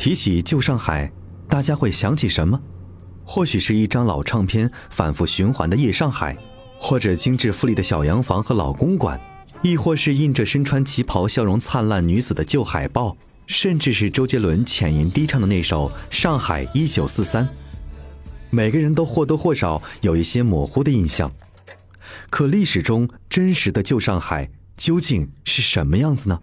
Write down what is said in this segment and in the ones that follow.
提起旧上海，大家会想起什么？或许是一张老唱片反复循环的夜上海，或者精致富丽的小洋房和老公馆，亦或是印着身穿旗袍、笑容灿烂女子的旧海报，甚至是周杰伦浅吟低唱的那首《上海一九四三》。每个人都或多或少有一些模糊的印象，可历史中真实的旧上海究竟是什么样子呢？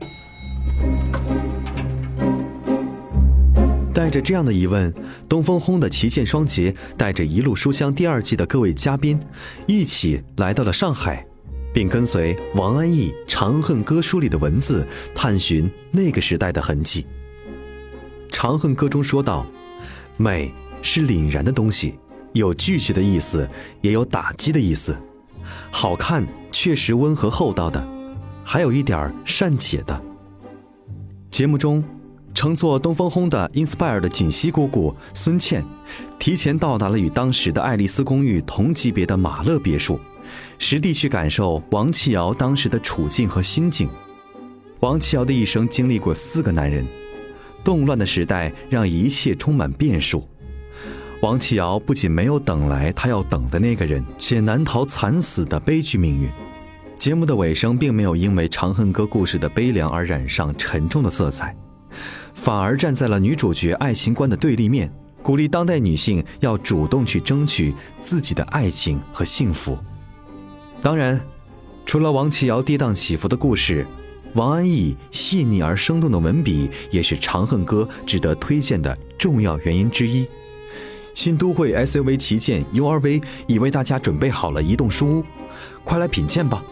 带着这样的疑问，东风轰的旗舰双杰带着《一路书香》第二季的各位嘉宾，一起来到了上海，并跟随王安忆《长恨歌》书里的文字，探寻那个时代的痕迹。《长恨歌》中说道：“美是凛然的东西，有拒绝的意思，也有打击的意思。好看确实温和厚道的，还有一点善解的。”节目中。乘坐东风轰的 Inspire 的锦溪姑姑孙倩，提前到达了与当时的爱丽丝公寓同级别的马勒别墅，实地去感受王琦瑶当时的处境和心境。王琦瑶的一生经历过四个男人，动乱的时代让一切充满变数。王琦瑶不仅没有等来他要等的那个人，且难逃惨死的悲剧命运。节目的尾声并没有因为《长恨歌》故事的悲凉而染上沉重的色彩。反而站在了女主角爱情观的对立面，鼓励当代女性要主动去争取自己的爱情和幸福。当然，除了王琦瑶跌宕起伏的故事，王安忆细腻而生动的文笔也是《长恨歌》值得推荐的重要原因之一。新都会 SUV 旗舰 URV 已为大家准备好了移动书屋，快来品鉴吧！